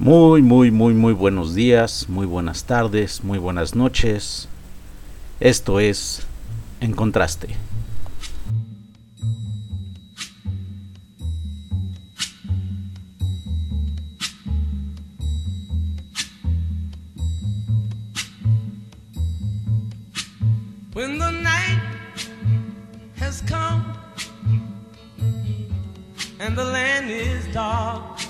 Muy, muy, muy, muy buenos días, muy buenas tardes, muy buenas noches. Esto es En Contraste. When the night has come and the land is dark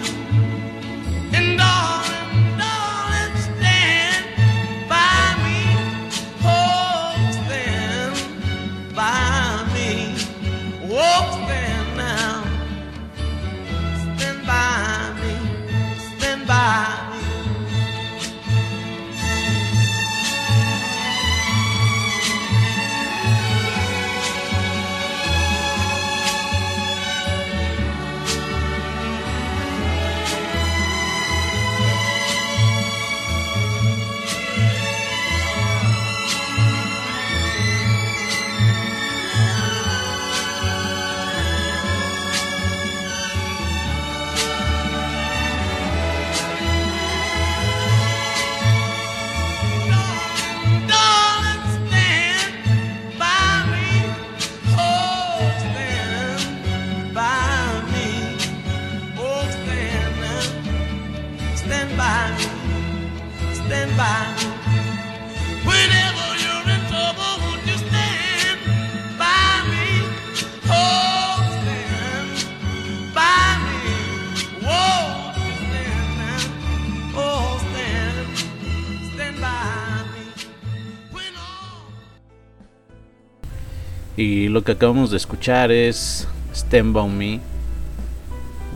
Y lo que acabamos de escuchar es Stand By Me,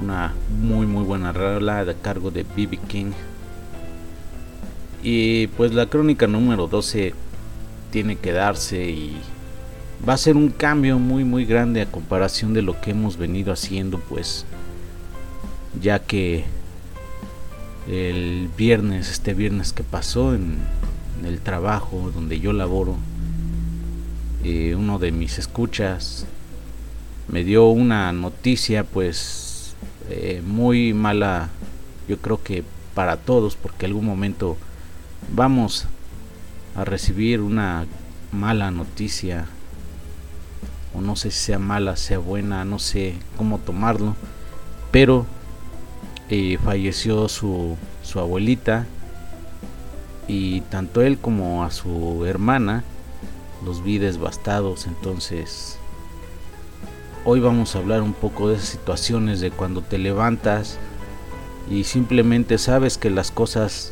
una muy muy buena rola de cargo de BB King. Y pues la crónica número 12 tiene que darse y va a ser un cambio muy muy grande a comparación de lo que hemos venido haciendo pues ya que el viernes, este viernes que pasó en, en el trabajo donde yo laboro, uno de mis escuchas me dio una noticia pues eh, muy mala yo creo que para todos porque algún momento vamos a recibir una mala noticia o no sé si sea mala sea buena no sé cómo tomarlo pero eh, falleció su, su abuelita y tanto él como a su hermana los vi devastados entonces hoy vamos a hablar un poco de esas situaciones de cuando te levantas y simplemente sabes que las cosas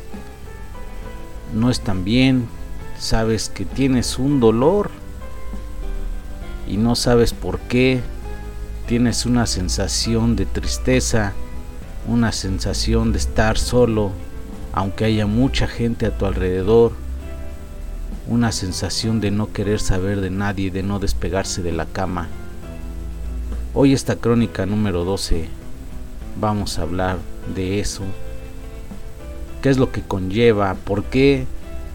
no están bien sabes que tienes un dolor y no sabes por qué tienes una sensación de tristeza una sensación de estar solo aunque haya mucha gente a tu alrededor una sensación de no querer saber de nadie, de no despegarse de la cama. Hoy esta crónica número 12 vamos a hablar de eso. ¿Qué es lo que conlleva? ¿Por qué?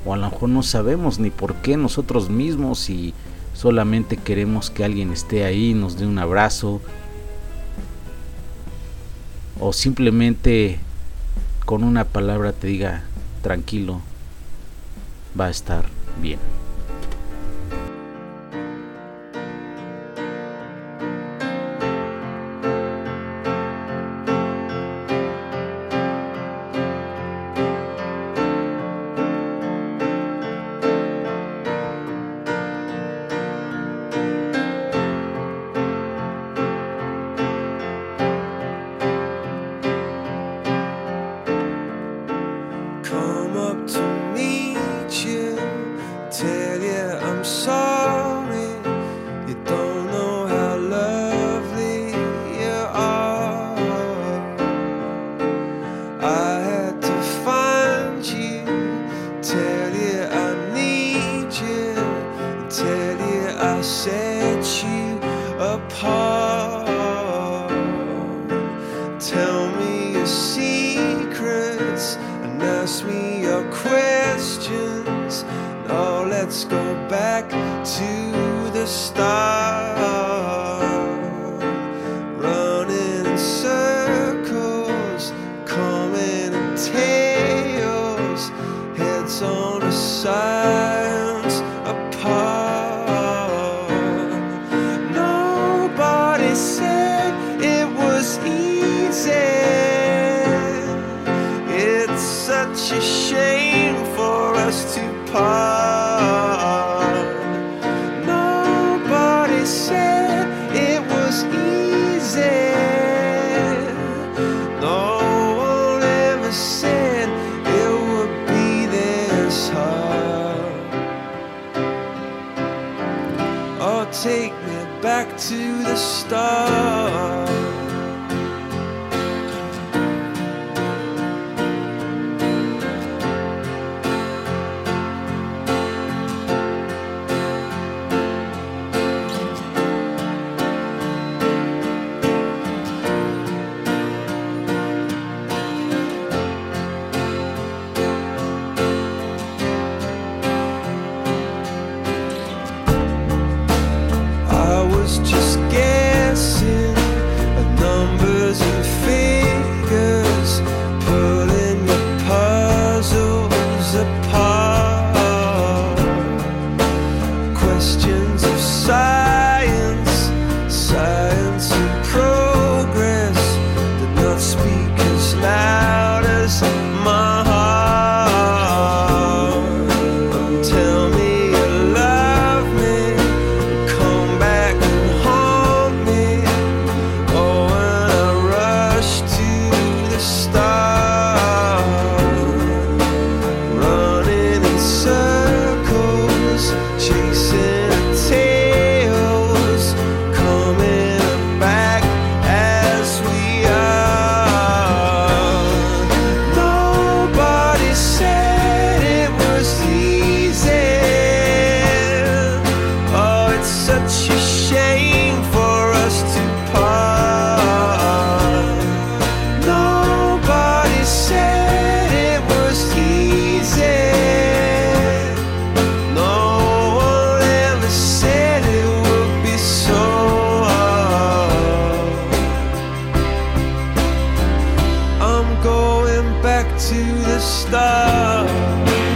O a lo mejor no sabemos ni por qué nosotros mismos y solamente queremos que alguien esté ahí, nos dé un abrazo. O simplemente con una palabra te diga, tranquilo, va a estar bien. Us to part. Nobody said it was easy. No one ever said it would be this hard. Oh, take me back to the start. I'm going back to the start.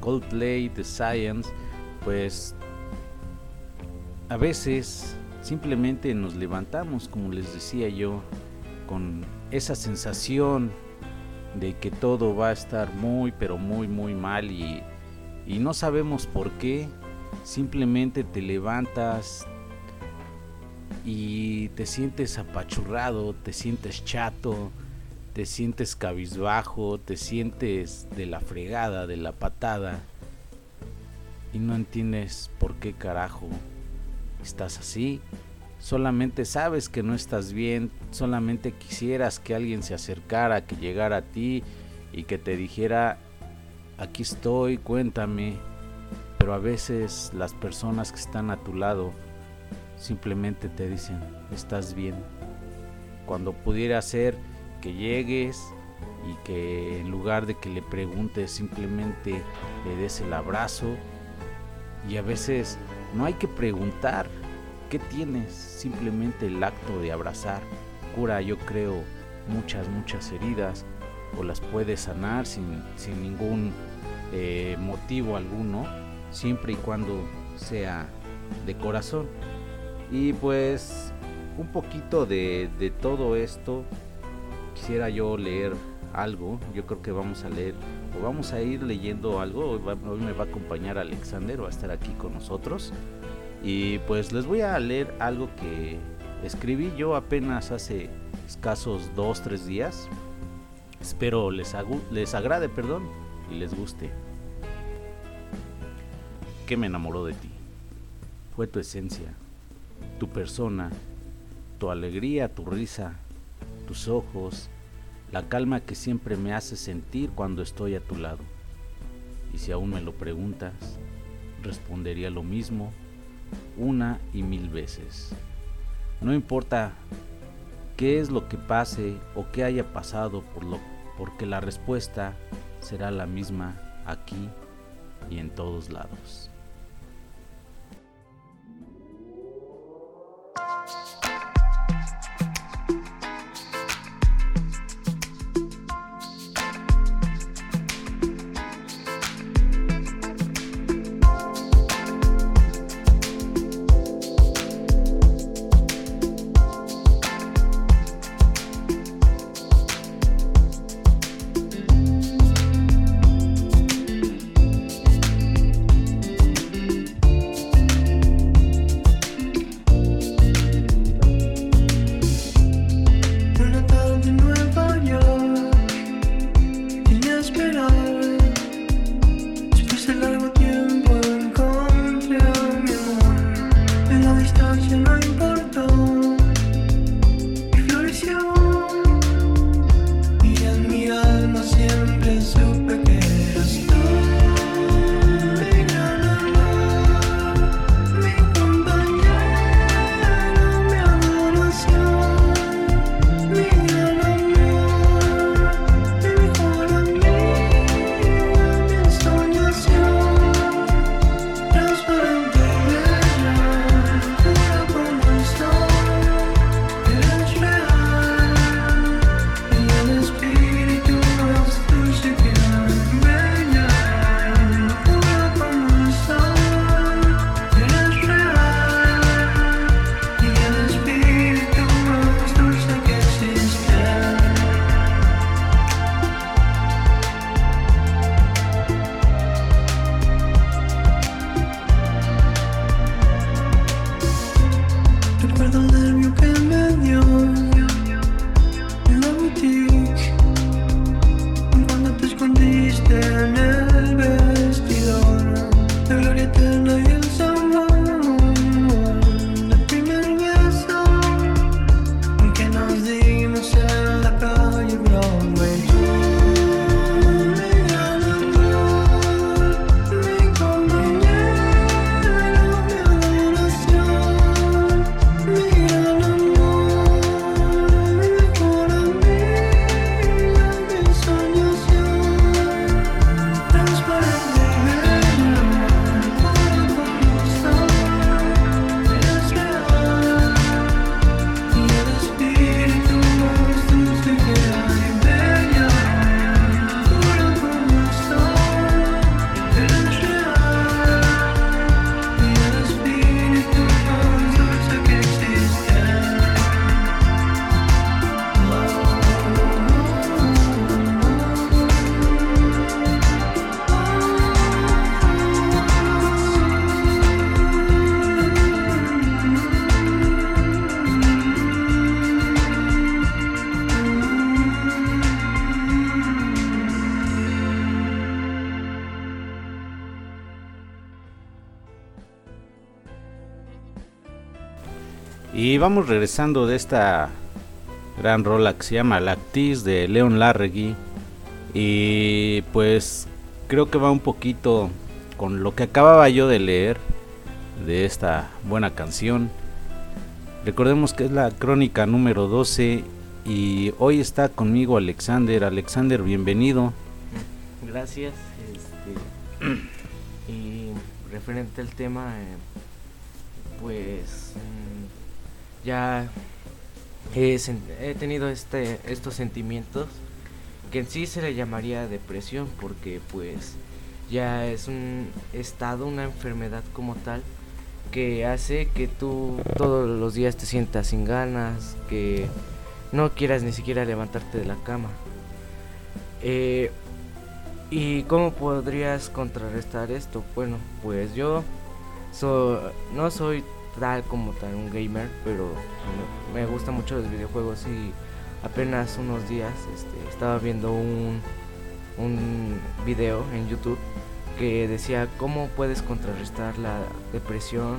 Coldplay, The Science, pues a veces simplemente nos levantamos, como les decía yo, con esa sensación de que todo va a estar muy, pero muy, muy mal y, y no sabemos por qué. Simplemente te levantas y te sientes apachurrado, te sientes chato, te sientes cabizbajo, te sientes de la fregada, de la patada y no entiendes por qué carajo estás así. Solamente sabes que no estás bien, solamente quisieras que alguien se acercara, que llegara a ti y que te dijera, aquí estoy, cuéntame. Pero a veces las personas que están a tu lado simplemente te dicen, estás bien. cuando pudiera ser que llegues y que en lugar de que le preguntes simplemente le des el abrazo. Y a veces no hay que preguntar qué tienes, simplemente el acto de abrazar cura yo creo muchas muchas heridas o las puede sanar sin, sin ningún eh, motivo alguno siempre y cuando sea de corazón. Y pues un poquito de, de todo esto quisiera yo leer algo. Yo creo que vamos a leer o vamos a ir leyendo algo. Hoy, me va a acompañar Alexander, va a estar aquí con nosotros. Y pues les voy a leer algo que escribí yo apenas hace escasos 2-3 días. Espero les, les agrade, perdón, y les guste. ¿Qué me enamoró de ti? Fue tu esencia, tu persona, tu alegría, tu risa, tus ojos, la calma que siempre me hace sentir cuando estoy a tu lado. Y si aún me lo preguntas, respondería lo mismo una y mil veces. No importa qué es lo que pase o qué haya pasado por porque la respuesta será la misma aquí y en todos lados. Vamos regresando de esta gran rola que se llama Lactis de Leon Larregui. Y pues creo que va un poquito con lo que acababa yo de leer de esta buena canción. Recordemos que es la crónica número 12 y hoy está conmigo Alexander. Alexander, bienvenido. Gracias. Este, y referente al tema, eh, pues ya he, tenido este, estos sentimientos que en sí se le llamaría depresión porque pues ya es un estado, una enfermedad como tal que hace que tú todos los días te sientas sin ganas, que no quieras ni siquiera levantarte de la cama. Eh, ¿Y cómo podrías contrarrestar esto? Bueno, pues yo so- no soy tal como tal un gamer, pero me gustan mucho los videojuegos y apenas unos días este, estaba viendo un, un video en YouTube que decía cómo puedes contrarrestar la depresión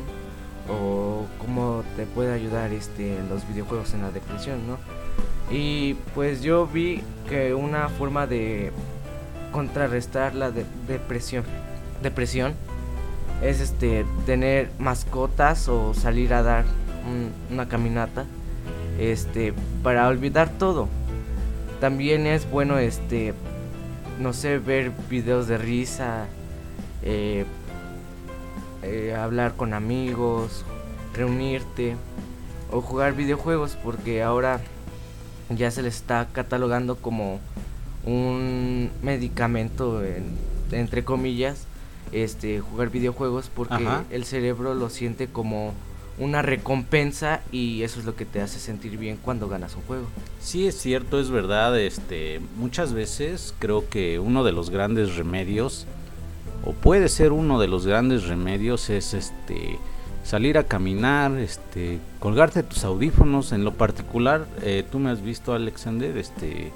o cómo te puede ayudar este los videojuegos en la depresión, ¿no? Y pues yo vi que una forma de contrarrestar la de- depresión depresión es este tener mascotas o salir a dar un- una caminata este para olvidar todo. También es bueno este no sé ver videos de risa eh, eh, hablar con amigos reunirte o jugar videojuegos porque ahora ya se les está catalogando como un medicamento en- entre comillas este jugar videojuegos porque Ajá. el cerebro lo siente como una recompensa y eso es lo que te hace sentir bien cuando ganas un juego. Sí, es cierto, es verdad. Este, muchas veces creo que uno de los grandes remedios, o puede ser uno de los grandes remedios, es este salir a caminar, este, colgarte tus audífonos. En lo particular, eh, tú me has visto, Alexander, este,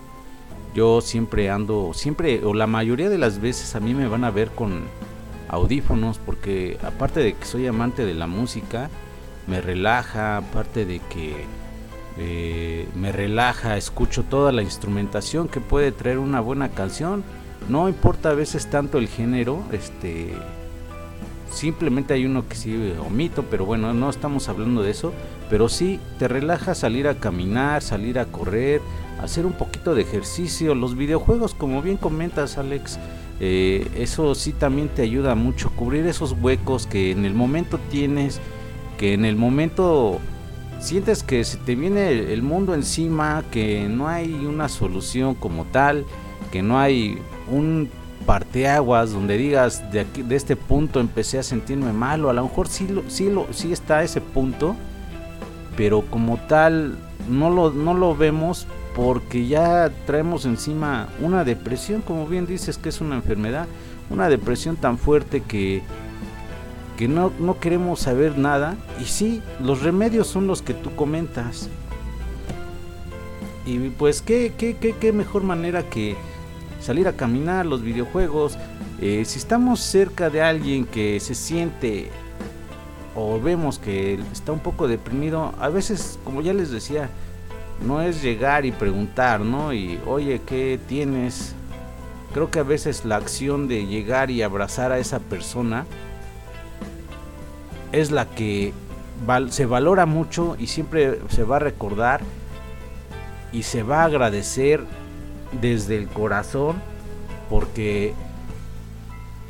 yo siempre ando, siempre o la mayoría de las veces a mí me van a ver con audífonos, porque aparte de que soy amante de la música, me relaja, aparte de que eh, me relaja, escucho toda la instrumentación que puede traer una buena canción. No importa a veces tanto el género, este simplemente hay uno que sí omito, pero bueno, no estamos hablando de eso, pero sí te relaja salir a caminar, salir a correr, hacer un poquito de ejercicio, los videojuegos, como bien comentas, Alex, eh, eso sí también te ayuda mucho, cubrir esos huecos que en el momento tienes, que en el momento sientes que se te viene el, mundo encima, que no hay una solución como tal, que no hay un parteaguas donde digas de aquí de este punto empecé a sentirme mal o a lo mejor sí lo, sí lo sí está ese punto, pero como tal no lo no lo vemos porque ya traemos encima una depresión, como bien dices que es una enfermedad, una depresión tan fuerte que que no, no queremos saber nada. Y sí, los remedios son los que tú comentas. Y pues qué, qué, qué, qué mejor manera que salir a caminar, los videojuegos. Eh, si estamos cerca de alguien que se siente o vemos que está un poco deprimido, a veces, como ya les decía, no es llegar y preguntar, ¿no? Y oye, ¿qué tienes? Creo que a veces la acción de llegar y abrazar a esa persona es la que se valora mucho y siempre se va a recordar y se va a agradecer desde el corazón porque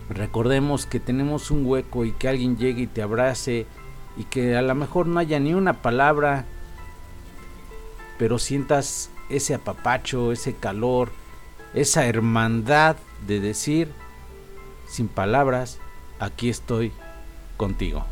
recordemos que tenemos un hueco y que alguien llegue y te abrace y que a lo mejor no haya ni una palabra pero sientas ese apapacho, ese calor, esa hermandad de decir sin palabras, aquí estoy contigo.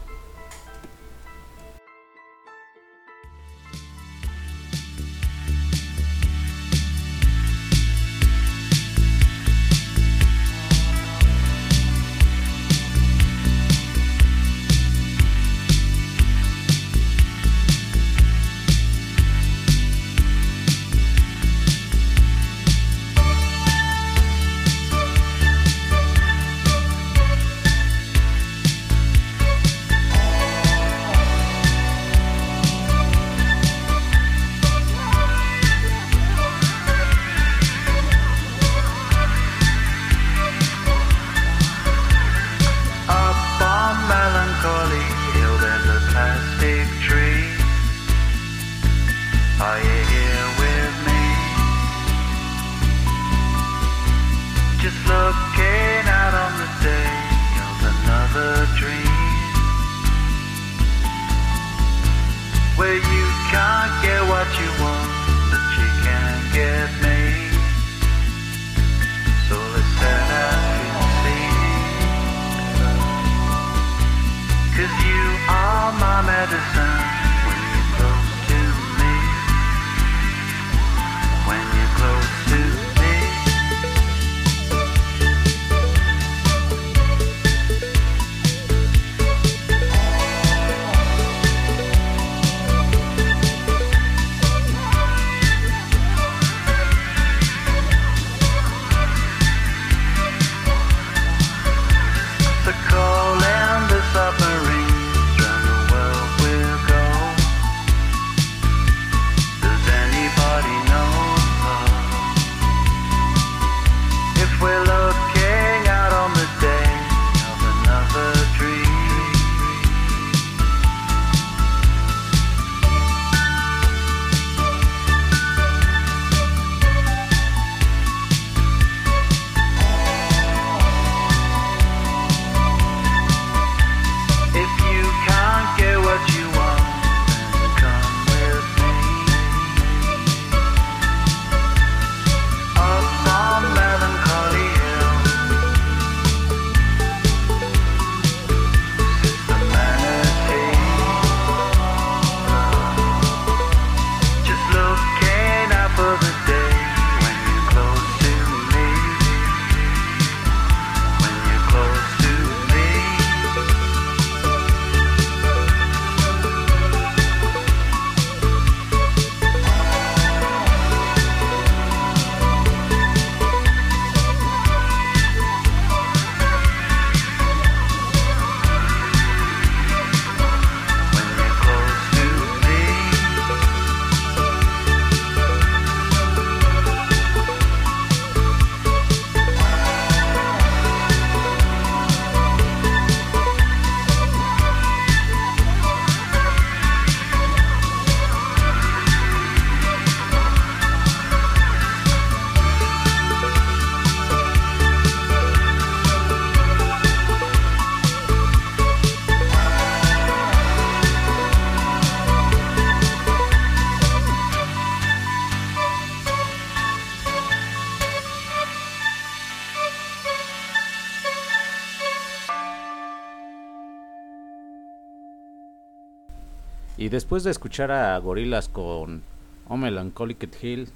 Y después de escuchar a Gorilas con Oh Melancholic Hill,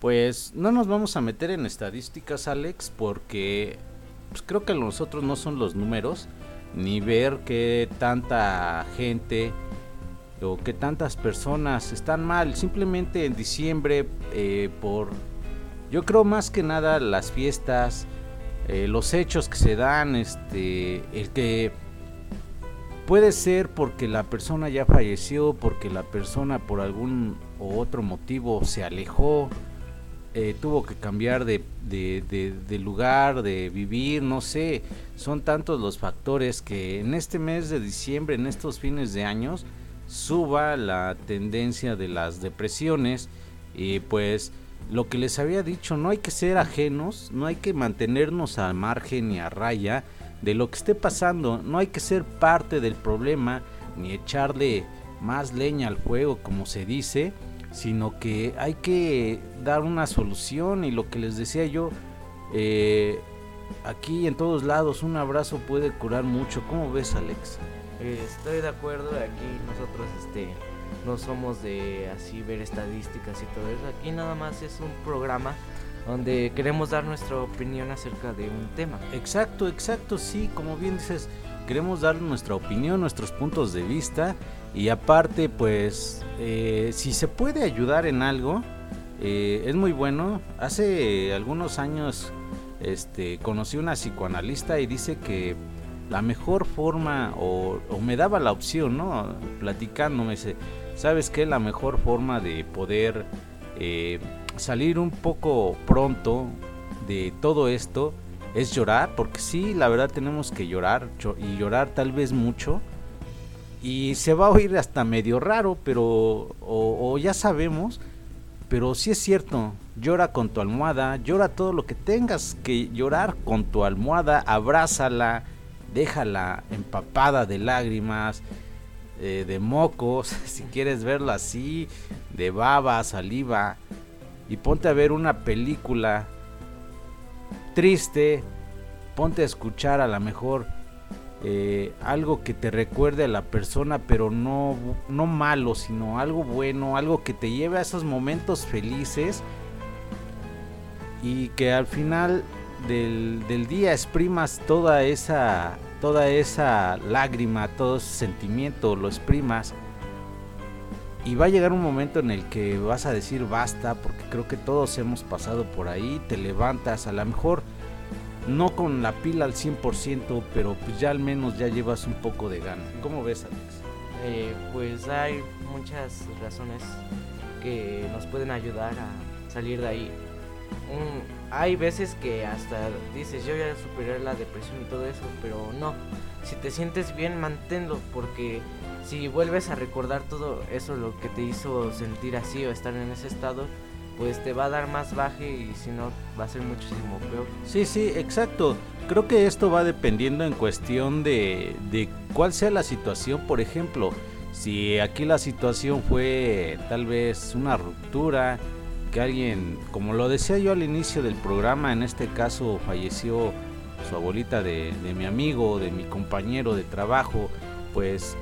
pues no nos vamos a meter en estadísticas, Alex, porque pues, creo que nosotros no son los números, ni ver que tanta gente o que tantas personas están mal. Simplemente en diciembre, eh, por yo creo más que nada las fiestas, eh, los hechos que se dan, este, el que puede ser porque la persona ya falleció, porque la persona por algún o otro motivo se alejó, eh, tuvo que cambiar de- de lugar, de vivir, no sé, son tantos los factores que en este mes de diciembre, en estos fines de años, suba la tendencia de las depresiones. Y pues lo que les había dicho, no hay que ser ajenos, no hay que mantenernos al margen y a raya de lo que esté pasando, no hay que ser parte del problema ni echarle más leña al fuego como se dice, sino que hay que dar una solución. Y lo que les decía yo, eh, aquí en todos lados un abrazo puede curar mucho, ¿cómo ves Alex? Estoy de acuerdo, aquí nosotros este no somos de así ver estadísticas y todo eso, aquí nada más es un programa donde queremos dar nuestra opinión acerca de un tema. Exacto, exacto, sí, como bien dices, queremos dar nuestra opinión, nuestros puntos de vista y aparte, pues, eh, si se puede ayudar en algo, eh, es muy bueno. Hace algunos años, este, conocí una psicoanalista y dice que la mejor forma, o, me daba la opción, ¿no? Platicando, me dice, ¿sabes qué? La mejor forma de poder eh, salir un poco pronto de todo esto es llorar, porque sí, la verdad tenemos que llorar y llorar tal vez mucho. Y se va a oír hasta medio raro, pero o, o ya sabemos, pero sí es cierto, llora con tu almohada, llora todo lo que tengas que llorar con tu almohada, abrázala, déjala empapada de lágrimas, eh, de mocos, si quieres verlo así, de baba, saliva, y ponte a ver una película triste, ponte a escuchar a lo mejor eh, algo que te recuerde a la persona, pero no, no malo, sino algo bueno, algo que te lleve a esos momentos felices y que al final del, del día exprimas toda esa, toda esa lágrima, todo ese sentimiento, lo exprimas. Y va a llegar un momento en el que vas a decir basta, porque creo que todos hemos pasado por ahí, te levantas, a lo mejor no con la pila al 100%, pero pues ya al menos ya llevas un poco de gana. ¿Cómo ves, Alex? Eh, pues hay muchas razones que nos pueden ayudar a salir de ahí. Hay veces que hasta dices yo ya superé la depresión y todo eso, pero no. Si te sientes bien, manténlo, porque si vuelves a recordar todo eso, lo que te hizo sentir así o estar en ese estado, pues te va a dar más baje y si no, va a ser muchísimo peor. Sí, sí, exacto. Creo que esto va dependiendo en cuestión de, de cuál sea la situación. Por ejemplo, si aquí la situación fue tal vez una ruptura, que alguien, como lo decía yo al inicio del programa, en este caso falleció su abuelita de, de mi amigo, de mi compañero de trabajo, pues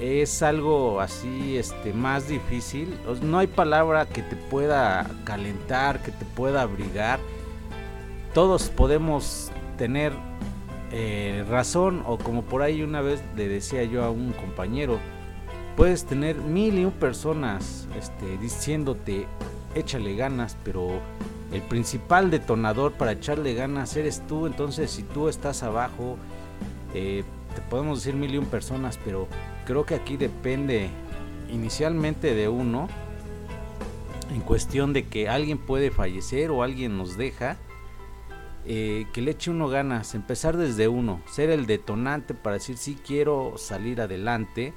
es algo así este más difícil. No hay palabra que te pueda calentar, que te pueda abrigar. Todos podemos tener eh, razón o como por ahí una vez le decía yo a un compañero, puedes tener mil y un personas este, diciéndote échale ganas, pero el principal detonador para echarle ganas eres tú. Entonces, si tú estás abajo, eh, te podemos decir mil y un personas, pero creo que aquí depende inicialmente de uno. En cuestión de que alguien puede fallecer o alguien nos deja, eh, que le eche uno ganas, empezar desde uno, ser el detonante para decir si quiero salir adelante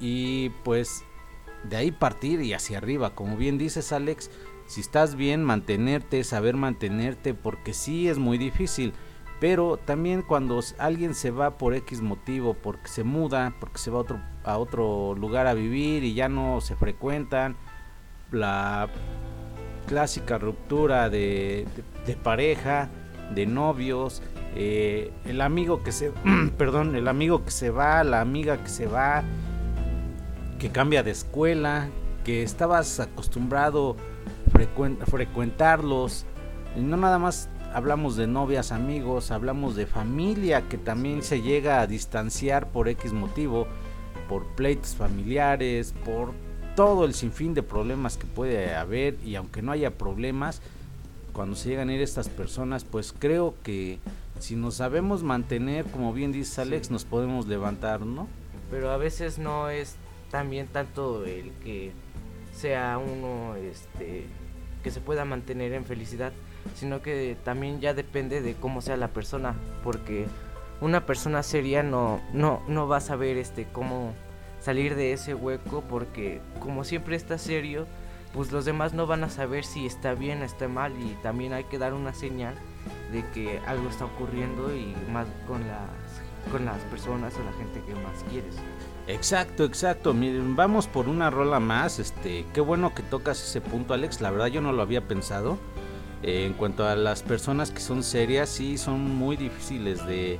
y pues de ahí partir y hacia arriba, como bien dices Alex, si estás bien mantenerte, saber mantenerte, porque sí es muy difícil, pero también cuando alguien se va por X motivo, porque se muda, porque se va a otro, lugar a vivir y ya no se frecuentan, la clásica ruptura de, pareja, de novios, eh, el amigo que se, perdón, el amigo que se va, la amiga que se va, que cambia de escuela, que estabas acostumbrado frecuen- frecuentarlos. No nada más hablamos de novias, amigos, hablamos de familia que también se llega a distanciar por X motivo, por pleitos familiares, por todo el sinfín de problemas que puede haber y aunque no haya problemas, cuando se llegan a ir estas personas, pues creo que si nos sabemos mantener, como bien dice Alex, Sí. nos podemos levantar, ¿no? Pero a veces no es también tanto el que sea uno este que se pueda mantener en felicidad, sino que también ya depende de cómo sea la persona, porque una persona seria no no no va a saber este cómo salir de ese hueco porque como siempre está serio, pues los demás no van a saber si está bien o está mal y también hay que dar una señal de que algo está ocurriendo y más con las con las personas o la gente que más quieres. Exacto, exacto. Miren, vamos por una rola más. Este, qué bueno que tocas ese punto, Alex. La verdad yo no lo había pensado. Eh, en cuanto a las personas que son serias, sí son muy difíciles de,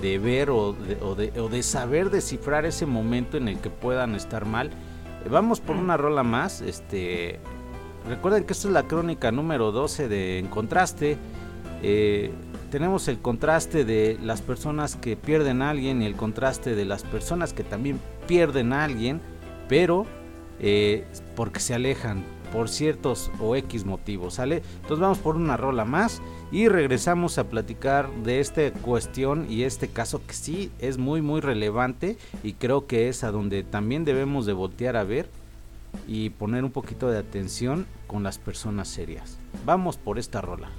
de ver o de, o de- o de saber descifrar ese momento en el que puedan estar mal. Vamos por una rola más. Este, recuerden que esta es la crónica número 12 de En Contraste. Eh, tenemos el contraste de las personas que pierden a alguien y el contraste de las personas que también pierden a alguien, pero eh, porque se alejan por ciertos o X motivos, ¿sale? Entonces vamos por una rola más y regresamos a platicar de esta cuestión y este caso que sí es muy muy relevante y creo que es a donde también debemos de voltear a ver y poner un poquito de atención con las personas serias. Vamos por esta rola.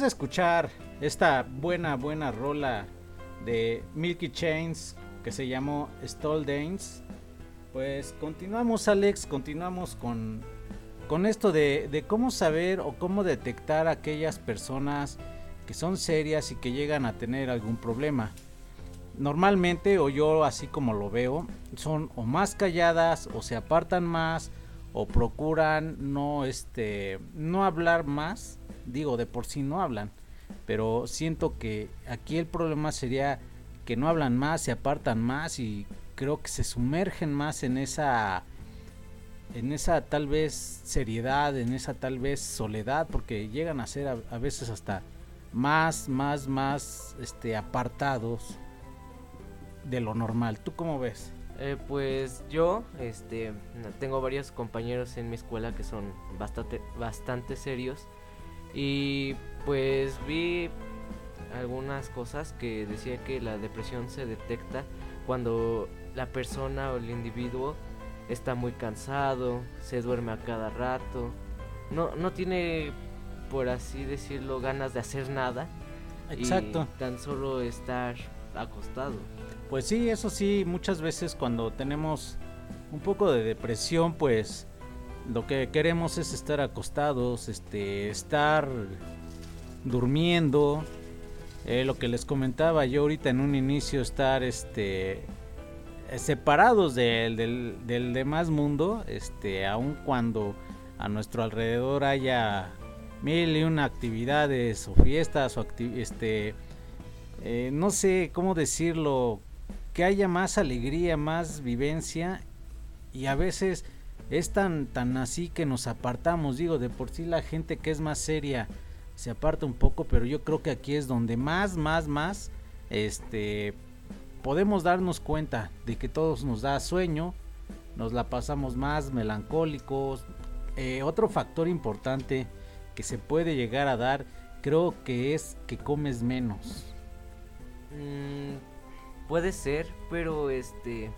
De escuchar esta buena, buena rola de Milky Chains que se llamó Stall Dance, pues continuamos Alex, continuamos con, con esto de, de cómo saber o cómo detectar a aquellas personas que son serias y que llegan a tener algún problema. Normalmente, o yo así como lo veo, son o más calladas o se apartan más o procuran no este no hablar más digo de por sí no hablan pero siento que aquí el problema sería que no hablan más se apartan más y creo que se sumergen más en esa en esa tal vez seriedad en esa tal vez soledad porque llegan a ser a, veces hasta más más más este apartados de lo normal. Tú cómo ves Eh, pues yo, este, tengo varios compañeros en mi escuela que son bastante, bastante serios y pues vi algunas cosas que decía que la depresión se detecta cuando la persona o el individuo está muy cansado, se duerme a cada rato, no, no tiene, por así decirlo, ganas de hacer nada exacto y tan solo estar acostado. Pues sí, eso sí, muchas veces cuando tenemos un poco de depresión, pues lo que queremos es estar acostados, este, estar durmiendo. Eh, lo que les comentaba yo ahorita en un inicio, estar este, separados del, del, del demás mundo, este, aun cuando a nuestro alrededor haya mil y una actividades o fiestas o este, eh, no sé cómo decirlo, que haya más alegría, más vivencia y a veces es tan tan así que nos apartamos, digo, de por sí la gente que es más seria se aparta un poco, pero yo creo que aquí es donde más más más este podemos darnos cuenta de que todos nos da sueño, nos la pasamos más melancólicos. Eh, otro factor importante que se puede llegar a dar, creo que es que comes menos. Mm, puede ser, pero este.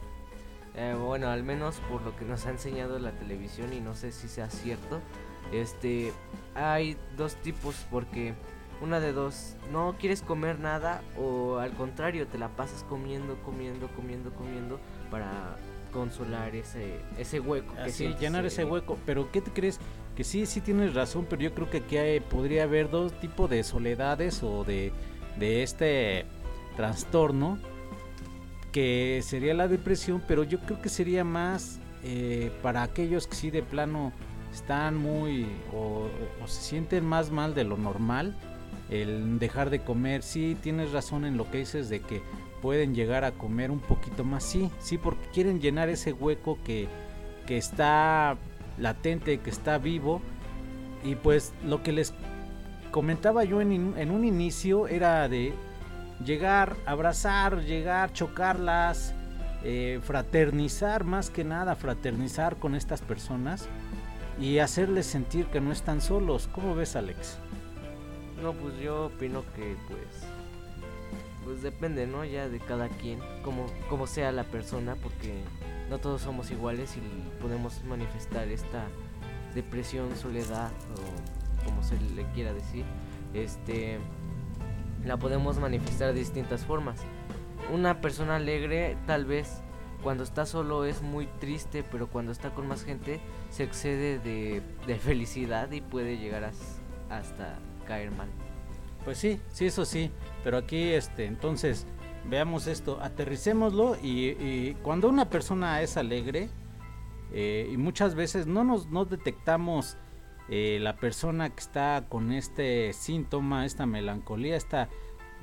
Eh, bueno, al menos por lo que nos ha enseñado la televisión, y no sé si sea cierto. Este. Hay dos tipos, porque. Una de dos, no quieres comer nada, o al contrario, te la pasas comiendo, comiendo, comiendo, comiendo, para consolar ese, ese hueco. que Así, sientes, llenar eh, ese hueco. Pero ¿qué te crees? Que sí, sí tienes razón, pero yo creo que aquí hay- podría haber dos tipos de soledades o de, de este trastorno que sería la depresión, pero yo creo que sería más eh, para aquellos que sí de plano están muy o, o se sienten más mal de lo normal, el dejar de comer, sí tienes razón en lo que dices de que pueden llegar a comer un poquito más, sí, sí, porque quieren llenar ese hueco que, que está latente, que está vivo, y pues lo que les comentaba yo en, en un inicio era de llegar, abrazar, llegar, chocarlas, eh, fraternizar más que nada, fraternizar con estas personas y hacerles sentir que no están solos. ¿Cómo ves, Alex? No, pues yo opino que pues pues depende, ¿no? Ya de cada quien, como como sea la persona, porque no todos somos iguales y podemos manifestar esta depresión, soledad o como se le quiera decir. Este la podemos manifestar de distintas formas. Una persona alegre tal vez cuando está solo es muy triste, pero cuando está con más gente se excede de, de felicidad y puede llegar a hasta caer mal. Pues sí, sí, eso sí. Pero aquí, este, entonces, veamos esto, aterricémoslo y, y cuando una persona es alegre, eh, y muchas veces no nos no detectamos eh, la persona que está con este síntoma, esta melancolía, esta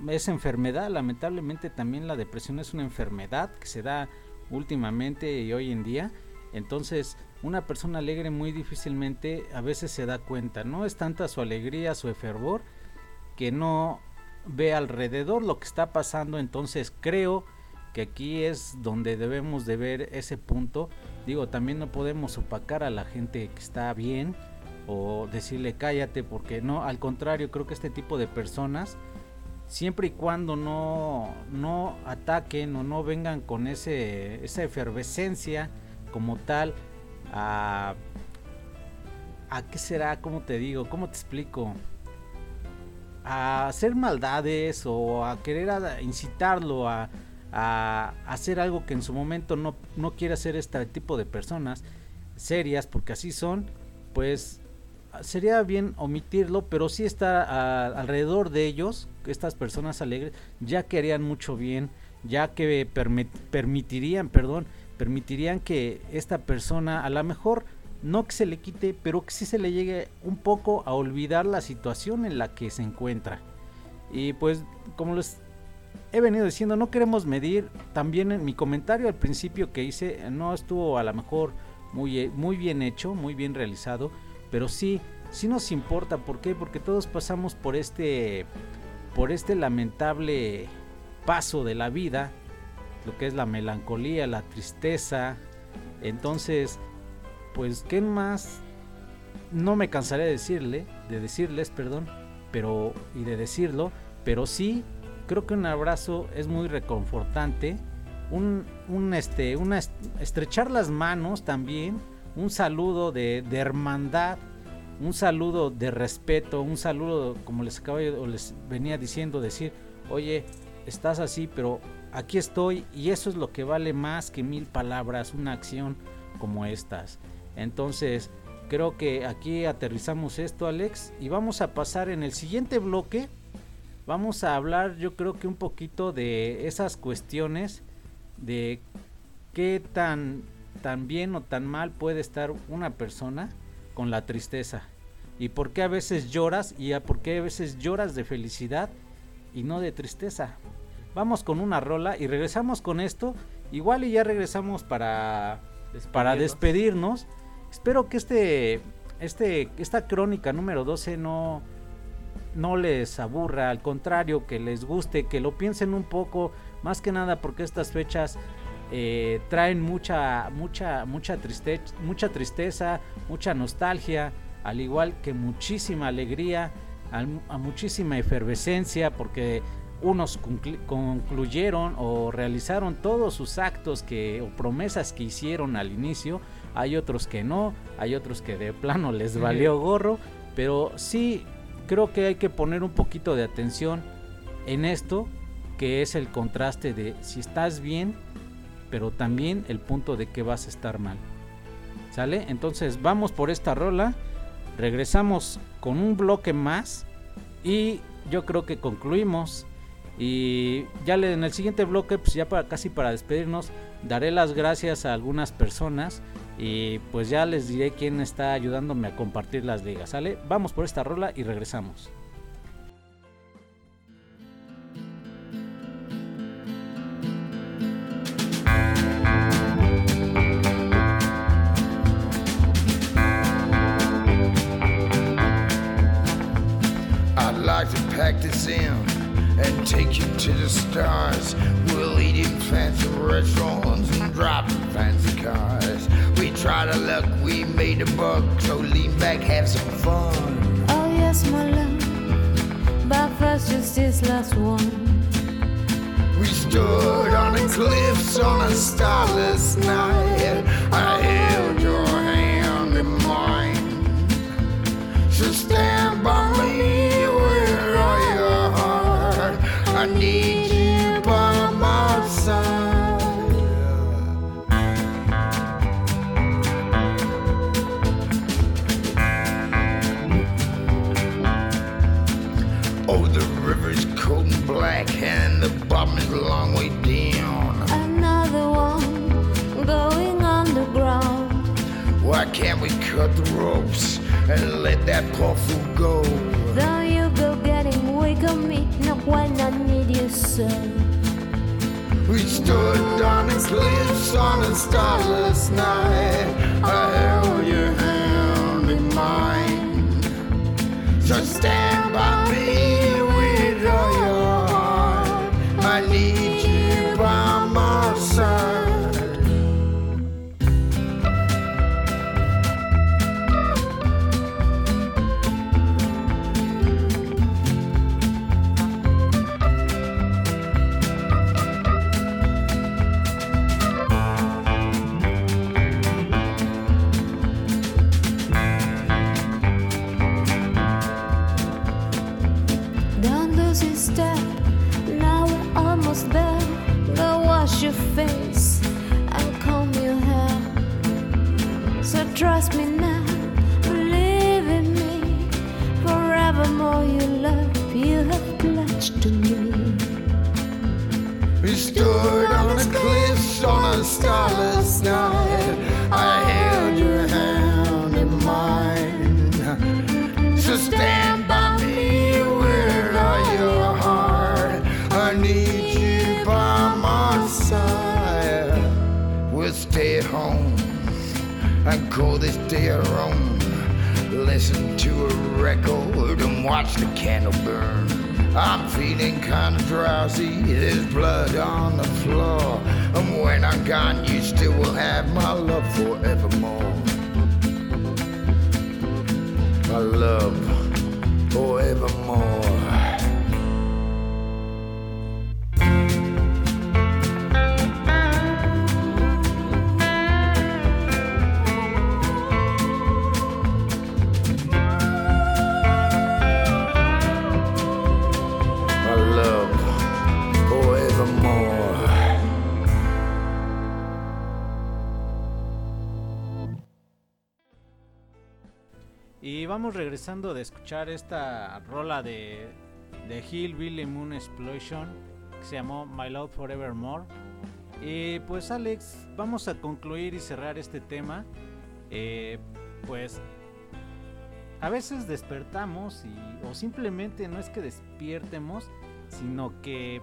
enfermedad, lamentablemente también la depresión es una enfermedad que se da últimamente y hoy en día. Entonces, una persona alegre muy difícilmente a veces se da cuenta, no es tanta su alegría, su fervor, que no ve alrededor lo que está pasando. Entonces, creo que aquí es donde debemos de ver ese punto. Digo, también no podemos opacar a la gente que está bien o decirle cállate porque no, al contrario, creo que este tipo de personas siempre y cuando no no ataquen o no vengan con ese esa efervescencia como tal a a qué será, cómo te digo, cómo te explico. a hacer maldades o a querer incitarlo a, a hacer algo que en su momento no, no quiere hacer este tipo de personas serias, porque así son, pues sería bien omitirlo, pero sí estar a- alrededor de ellos, estas personas alegres, ya que harían mucho bien, ya que permi- permitirían, perdón, permitirían que esta persona a lo mejor no que se le quite, pero que sí se le llegue un poco a olvidar la situación en la que se encuentra. Y pues como les he venido diciendo, no queremos medir, también en mi comentario al principio que hice no estuvo a lo mejor muy, eh, muy bien hecho, muy bien realizado, pero sí, sí nos importa, ¿por qué? Porque todos pasamos por este, por este lamentable paso de la vida, lo que es la melancolía, la tristeza, entonces, pues, ¿qué más? No me cansaré de decirle, de decirles, perdón, pero, y de decirlo, pero sí, creo que un abrazo es muy reconfortante, un, un este, una est- estrechar las manos también, un saludo de, hermandad, un saludo de respeto, un saludo, como les acabo o les venía diciendo, decir, oye, estás así, pero aquí estoy y eso es lo que vale más que mil palabras, una acción como estas. Entonces, creo que aquí aterrizamos esto, Alex, y vamos a pasar en el siguiente bloque. Vamos a hablar, yo creo que un poquito de esas cuestiones de qué tan, tan bien o tan mal puede estar una persona con la tristeza. Y por qué a veces lloras y a por qué a veces lloras de felicidad y no de tristeza. Vamos con una rola y regresamos con esto. Igual y ya regresamos para, para despedirnos. Espero que este, este, esta crónica número 12 no, no les aburra, al contrario, que les guste, que lo piensen un poco, más que nada porque estas fechas eh, traen mucha, mucha, mucha, triste mucha tristeza, mucha nostalgia, al igual que muchísima alegría, al- a muchísima efervescencia, porque unos conclu- concluyeron o realizaron todos sus actos que o promesas que hicieron al inicio, hay otros que no, hay otros que de plano les valió gorro, pero sí creo que hay que poner un poquito de atención en esto, que es el contraste de si estás bien, pero también el punto de que vas a estar mal. ¿Sale? Entonces vamos por esta rola, regresamos con un bloque más y yo creo que concluimos. Y ya en el siguiente bloque, pues ya para, casi para despedirnos, daré las gracias a algunas personas y pues ya les diré quién está ayudándome a compartir las ligas, ¿sale? Vamos por esta rola y regresamos. Take you to the stars. We'll eat in fancy restaurants and drive in fancy cars. We tried our luck, we made a buck, so lean back, have some fun. Oh yes, my love. But first, just this last one. We stood on the cliffs on a starless night. I held your hand in mine. So stand by me bottom is a long way down. Another one going underground. Why can't we cut the ropes and let that poor fool go? Though you go getting weak on me, not when I need you so. We stood on the cliffs on a starless night. I held your hand in mine. So stand de escuchar esta rola de, de Hillbilly Moon Explosion que se llamó My Love Forevermore. Y pues Alex, vamos a concluir y cerrar este tema. Eh, pues a veces despertamos y, o simplemente no es que despiertemos, sino que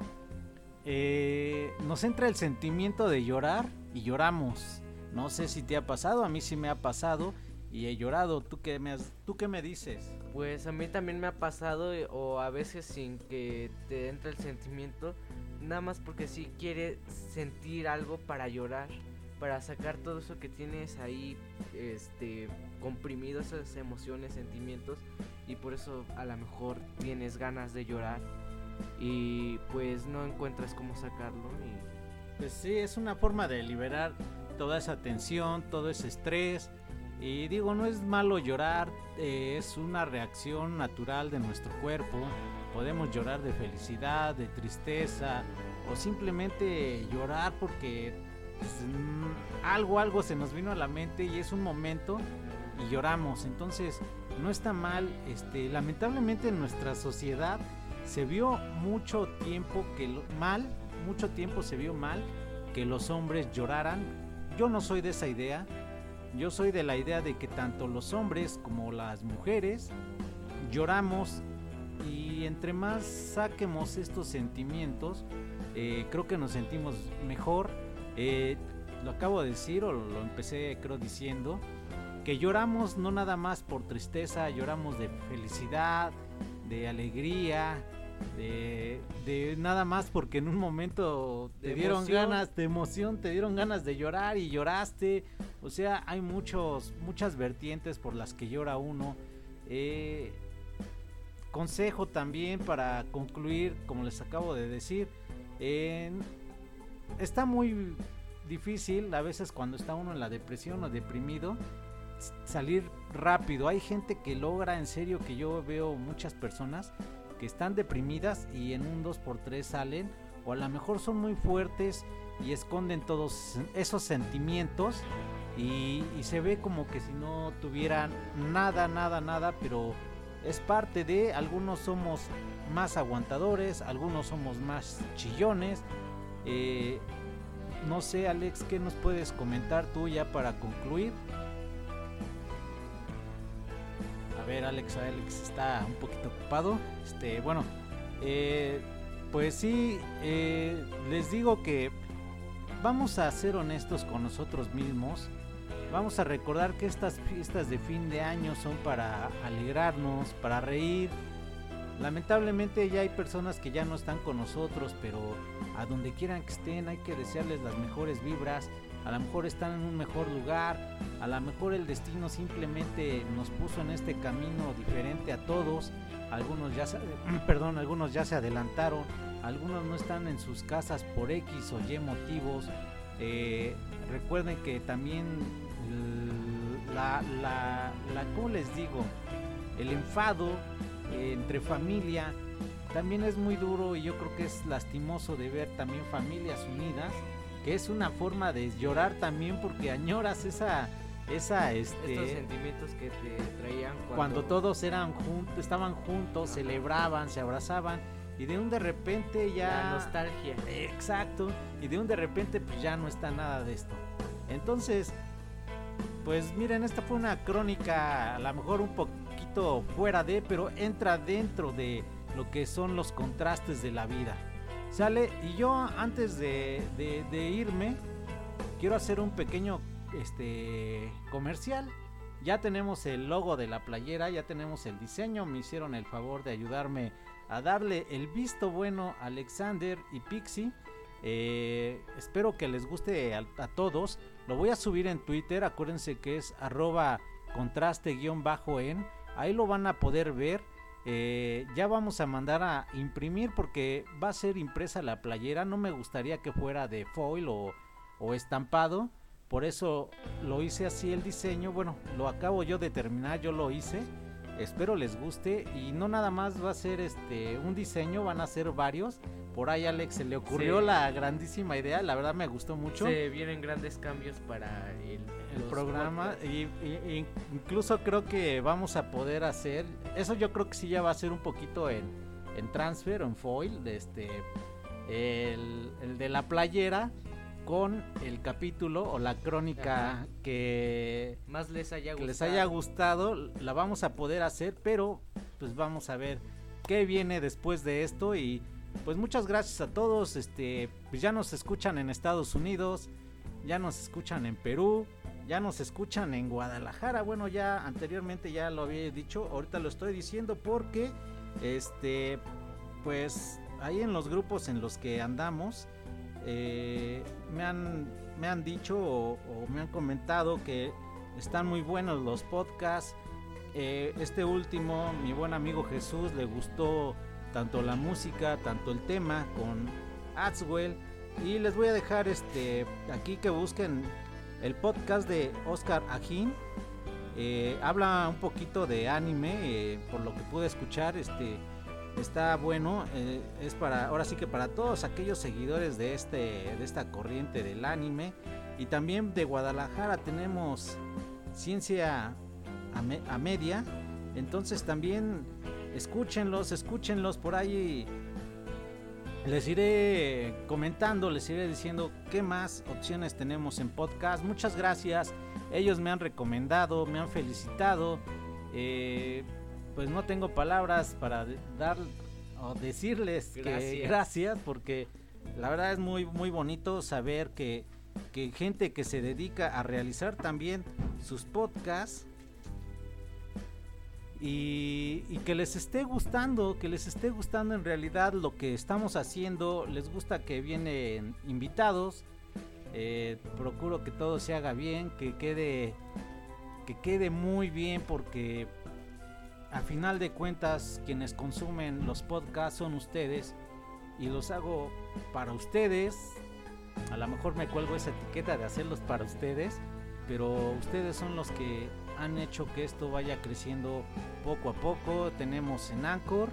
eh, nos entra el sentimiento de llorar y lloramos. No sé si te ha pasado, a mí sí me ha pasado y he llorado. ¿Tú qué me, has- ¿tú qué me dices? Pues a mí también me ha pasado eh, o a veces sin que te entre el sentimiento, nada más porque sí quiere sentir algo para llorar, para sacar todo eso que tienes ahí, este, comprimido esas emociones, sentimientos y por eso a lo mejor tienes ganas de llorar y pues no encuentras cómo sacarlo y Pues sí, es una forma de liberar toda esa tensión, todo ese estrés. Y digo, no es malo llorar, eh, es una reacción natural de nuestro cuerpo. Podemos llorar de felicidad, de tristeza o simplemente llorar porque pues, mm, algo, algo se nos vino a la mente y es un momento y lloramos. Entonces, no está mal. Este, lamentablemente en nuestra sociedad se vio mucho tiempo que lo- mal, mucho tiempo se vio mal que los hombres lloraran. Yo no soy de esa idea. Yo soy de la idea de que tanto los hombres como las mujeres lloramos y entre más saquemos estos sentimientos, eh, creo que nos sentimos mejor. Eh, lo acabo de decir o lo empecé creo diciendo que lloramos no nada más por tristeza, lloramos de felicidad, de alegría, de, de nada más porque en un momento te dieron emoción. ganas de emoción, te dieron ganas de llorar y lloraste. O sea, hay muchos, muchas vertientes por las que llora uno. Eh, consejo también para concluir, como les acabo de decir, está muy difícil a veces cuando está uno en la depresión o deprimido salir rápido. Hay gente que logra, en serio, que yo veo muchas personas que están deprimidas y en un 2x3 salen, o a lo mejor son muy fuertes y esconden todos esos sentimientos y, se ve como que si no tuvieran nada, nada, nada, pero es parte de, algunos somos más aguantadores, algunos somos más chillones. eh, no sé, Alex, ¿qué nos puedes comentar tú ya para concluir? Ver, Alex, Alex está un poquito ocupado. Este, bueno, eh, pues sí, eh, les digo que vamos a ser honestos con nosotros mismos. Vamos a recordar que estas fiestas de fin de año son para alegrarnos, para reír. Lamentablemente ya hay personas que ya no están con nosotros, pero a donde quieran que estén hay que desearles las mejores vibras. A lo mejor están en un mejor lugar, a lo mejor el destino simplemente nos puso en este camino diferente a todos. Algunos ya se, perdón, algunos ya se adelantaron, algunos no están en sus casas por X o Y motivos. Eh, recuerden que también la, la, ¿cómo les digo? El enfado entre familia también es muy duro y yo creo que es lastimoso de ver también familias unidas, que es una forma de llorar también porque añoras esa, esa, este, estos sentimientos que te traían cuando, cuando todos eran juntos, estaban juntos, celebraban, se abrazaban y de un de repente ya... La nostalgia. Exacto, y de un de repente pues ya no está nada de esto. Entonces, pues miren, esta fue una crónica a lo mejor un poquito fuera de, pero entra dentro de lo que son los contrastes de la vida. Sale, y yo antes de, irme, quiero hacer un pequeño este, comercial. Ya tenemos el logo de la playera, ya tenemos el diseño, me hicieron el favor de ayudarme a darle el visto bueno a Alexander y Pixie. Eh, espero que les guste a, a todos. Lo voy a subir en Twitter, acuérdense que es arroba contraste-en. Ahí lo van a poder ver. Eh, ya vamos a mandar a imprimir porque va a ser impresa la playera. No me gustaría que fuera de foil o, o estampado. Por eso lo hice así el diseño. Bueno, lo acabo yo de terminar, yo lo hice. Espero les guste y no nada más va a ser este un diseño, van a ser varios. Por ahí Alex se le ocurrió Sí. la grandísima idea, la verdad me gustó mucho Se vienen grandes cambios para el, el programa y, incluso creo que vamos a poder hacer eso yo creo que sí ya va a ser un poquito en, en transfer o en foil de este el, el de la playera con el capítulo o la crónica Ajá. que, Más les haya que gustado. les haya gustado la vamos a poder hacer pero pues vamos a ver qué viene después de esto y pues muchas gracias a todos este pues ya nos escuchan en Estados Unidos ya nos escuchan en Perú, ya nos escuchan en Guadalajara. Bueno, ya anteriormente ya lo había dicho, ahorita lo estoy diciendo porque este pues ahí en los grupos en los que andamos eh, me han me han dicho o, me han comentado que están muy buenos los podcasts. Eh, este último, mi buen amigo Jesús le gustó tanto la música, tanto el tema con Adswell. Y les voy a dejar este aquí que busquen el podcast de Oscar Ajín. Eh, habla un poquito de anime, eh, por lo que pude escuchar, este está bueno. eh, es para ahora sí que para todos aquellos seguidores de este de esta corriente del anime y también de Guadalajara tenemos ciencia a, a media. Entonces también escúchenlos, escúchenlos por ahí. Les iré comentando, les iré diciendo qué más opciones tenemos en podcast. Muchas gracias. Ellos me han recomendado, me han felicitado. Eh, pues no tengo palabras para dar o decirles que Gracias. gracias porque la verdad es muy muy bonito saber que, que gente que se dedica a realizar también sus podcasts y, y que les esté gustando, que les esté gustando en realidad lo que estamos haciendo, les gusta que vienen invitados, eh, procuro que todo se haga bien, que quede, que quede muy bien porque a final de cuentas quienes consumen los podcasts son ustedes y los hago para ustedes. A lo mejor me cuelgo esa etiqueta de hacerlos para ustedes, pero ustedes son los que han hecho que esto vaya creciendo poco a poco. Tenemos en Anchor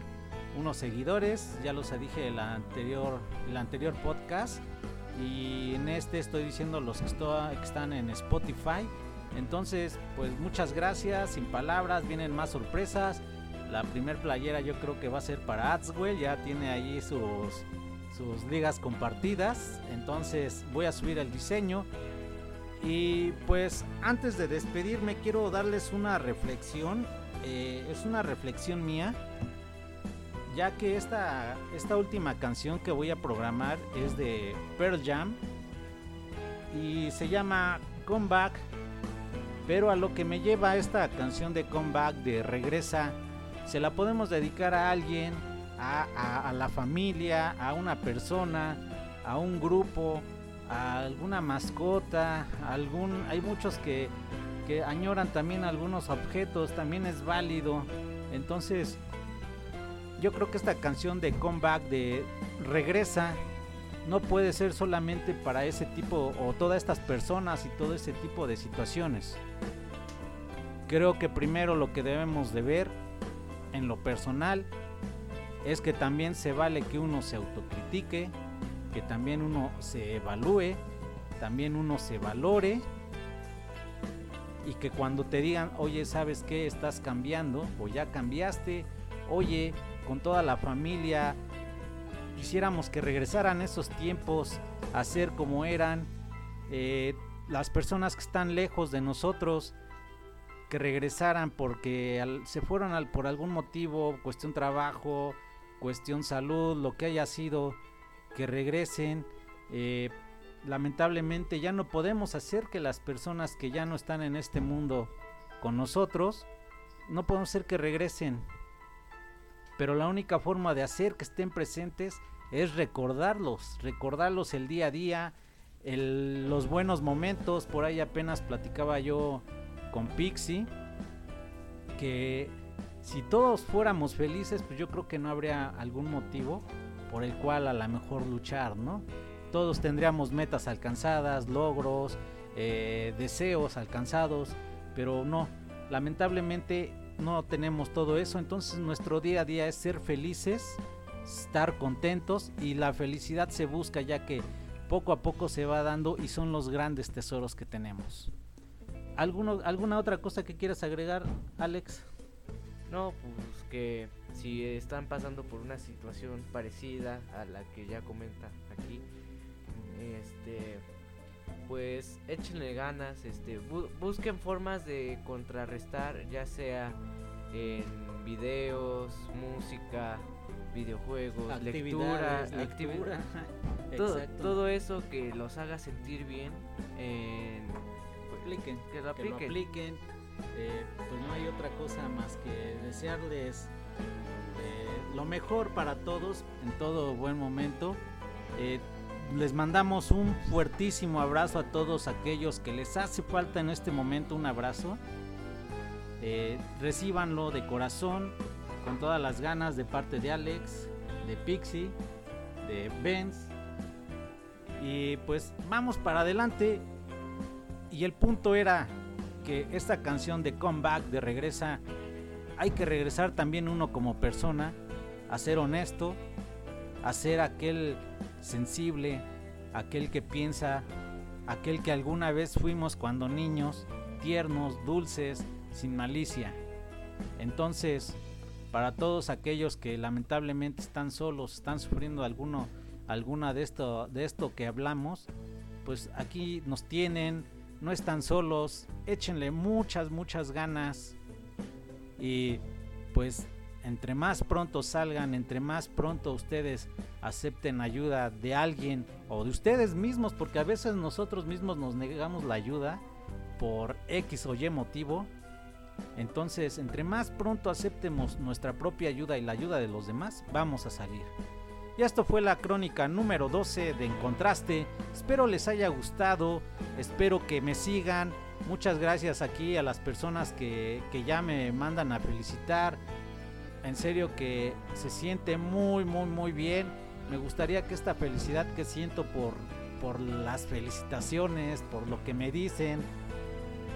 unos seguidores, ya los dije en la anterior, el anterior podcast. Y en este estoy diciendo los que están en Spotify. Entonces, pues muchas gracias, sin palabras, vienen más sorpresas. La primer playera yo creo que va a ser para Adswell, ya tiene ahí sus, sus ligas compartidas. Entonces voy a subir el diseño. Y pues antes de despedirme quiero darles una reflexión. eh, es una reflexión mía. Ya que esta, esta última canción que voy a programar es de Pearl Jam. Y se llama Comeback. Pero a lo que me lleva esta canción de Comeback de Regresa, se la podemos dedicar a alguien, a, a- a la familia, a una persona, a un grupo, alguna mascota, algún, hay muchos que, que añoran también algunos objetos, también es válido. Entonces, yo creo que esta canción de comeback de regresa no puede ser solamente para ese tipo o todas estas personas y todo ese tipo de situaciones. Creo que primero lo que debemos de ver en lo personal es que también se vale que uno se autocritique, que también uno se evalúe, también uno se valore y que cuando te digan, oye, ¿sabes qué? Estás cambiando o ya cambiaste, oye, con toda la familia quisiéramos que regresaran esos tiempos a ser como eran. eh, las personas que están lejos de nosotros, que regresaran porque al- se fueron al- por algún motivo, cuestión trabajo, cuestión salud, lo que haya sido, que regresen. Eh, lamentablemente ya no podemos hacer que las personas que ya no están en este mundo con nosotros, no podemos hacer que regresen. Pero la única forma de hacer que estén presentes es recordarlos, recordarlos el día a día, los buenos momentos. Por ahí apenas platicaba yo con Pixie que si todos fuéramos felices, pues yo creo que no habría algún motivo por el cual a lo mejor luchar, ¿no? Todos tendríamos metas alcanzadas, logros, eh, deseos alcanzados, pero no, lamentablemente no tenemos todo eso, entonces nuestro día a día es ser felices, estar contentos y la felicidad se busca ya que poco a poco se va dando y son los grandes tesoros que tenemos. ¿Alguno, ¿Alguna otra cosa que quieras agregar, Alex? No, pues que si están pasando por una situación parecida a la que ya comenta aquí, este, pues échenle ganas, este, bu- busquen formas de contrarrestar, ya sea en videos, música, videojuegos, lectura, lectura. todo, todo eso que los haga sentir bien, en, apliquen, que lo que lo apliquen. apliquen. Eh, pues no hay otra cosa más que desearles eh, lo mejor para todos en todo buen momento. Eh, les mandamos un fuertísimo abrazo a todos aquellos que les hace falta en este momento un abrazo. Eh, recíbanlo de corazón, con todas las ganas de parte de Alex, de Pixie, de Benz. Y pues vamos para adelante. Y el punto era que esta canción de Comeback, de Regresa, hay que regresar también uno como persona, a ser honesto, a ser aquel sensible, aquel que piensa, aquel que alguna vez fuimos cuando niños, tiernos, dulces, sin malicia. Entonces, para todos aquellos que lamentablemente están solos, están sufriendo alguno, alguna de esto, de esto que hablamos, pues aquí nos tienen, no están solos, échenle muchas, muchas ganas y pues entre más pronto salgan, entre más pronto ustedes acepten ayuda de alguien o de ustedes mismos, porque a veces nosotros mismos nos negamos la ayuda por X o Y motivo. Entonces, entre más pronto aceptemos nuestra propia ayuda y la ayuda de los demás, vamos a salir. Y esto fue la crónica número 12 de En Contraste. Espero les haya gustado, espero que me sigan. Muchas gracias aquí a las personas que, que ya me mandan a felicitar. En serio que se siente muy, muy, muy bien. Me gustaría que esta felicidad que siento por, por las felicitaciones, por lo que me dicen,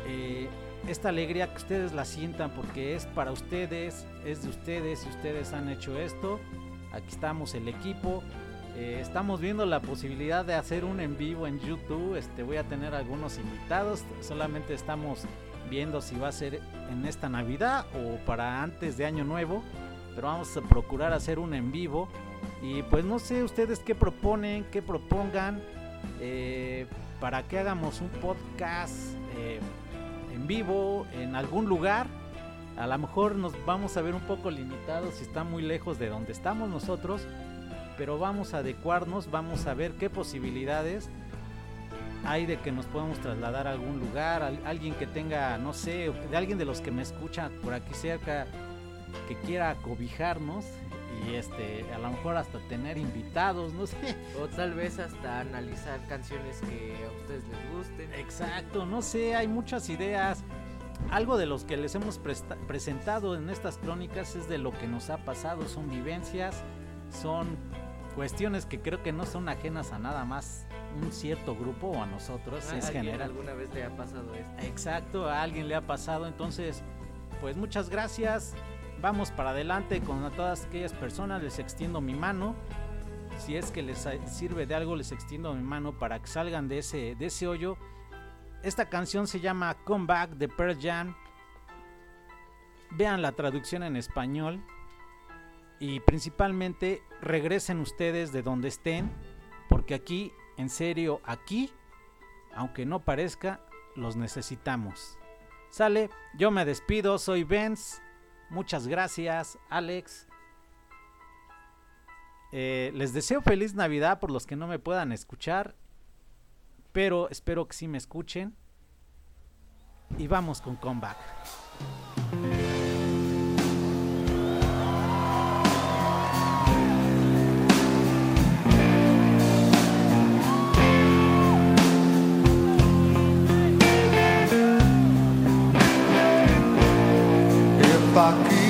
eh, esta alegría que ustedes la sientan porque es para ustedes, es de ustedes y ustedes han hecho esto. Aquí estamos el equipo. Eh, estamos viendo la posibilidad de hacer un en vivo en YouTube. Este, voy a tener algunos invitados. Solamente estamos viendo si va a ser en esta Navidad o para antes de Año Nuevo. Pero vamos a procurar hacer un en vivo. Y pues no sé ustedes qué proponen, qué propongan eh, para que hagamos un podcast eh, en vivo en algún lugar. A lo mejor nos vamos a ver un poco limitados si está muy lejos de donde estamos nosotros, pero vamos a adecuarnos, vamos a ver qué posibilidades hay de que nos podamos trasladar a algún lugar, al- alguien que tenga, no sé, de alguien de los que me escucha por aquí cerca que quiera cobijarnos y este a lo mejor hasta tener invitados, no sé. O tal vez hasta analizar canciones que a ustedes les gusten. Exacto, no sé, hay muchas ideas. Algo de los que les hemos presentado en estas crónicas es de lo que nos ha pasado, son vivencias, son cuestiones que creo que no son ajenas a nada más un cierto grupo o a nosotros, ¿A es alguien general. alguna vez le ha pasado esto? Exacto, a alguien le ha pasado, entonces, pues muchas gracias. Vamos para adelante con a todas aquellas personas, les extiendo mi mano. Si es que les sirve de algo, les extiendo mi mano para que salgan de ese, de ese hoyo. Esta canción se llama Come Back de Pearl Jam. Vean la traducción en español y principalmente regresen ustedes de donde estén, porque aquí, en serio, aquí, aunque no parezca, los necesitamos. Sale, yo me despido, soy Benz, muchas gracias, Alex. Eh, les deseo feliz Navidad por los que no me puedan escuchar, pero espero que sí me escuchen. Y vamos con comeback. back.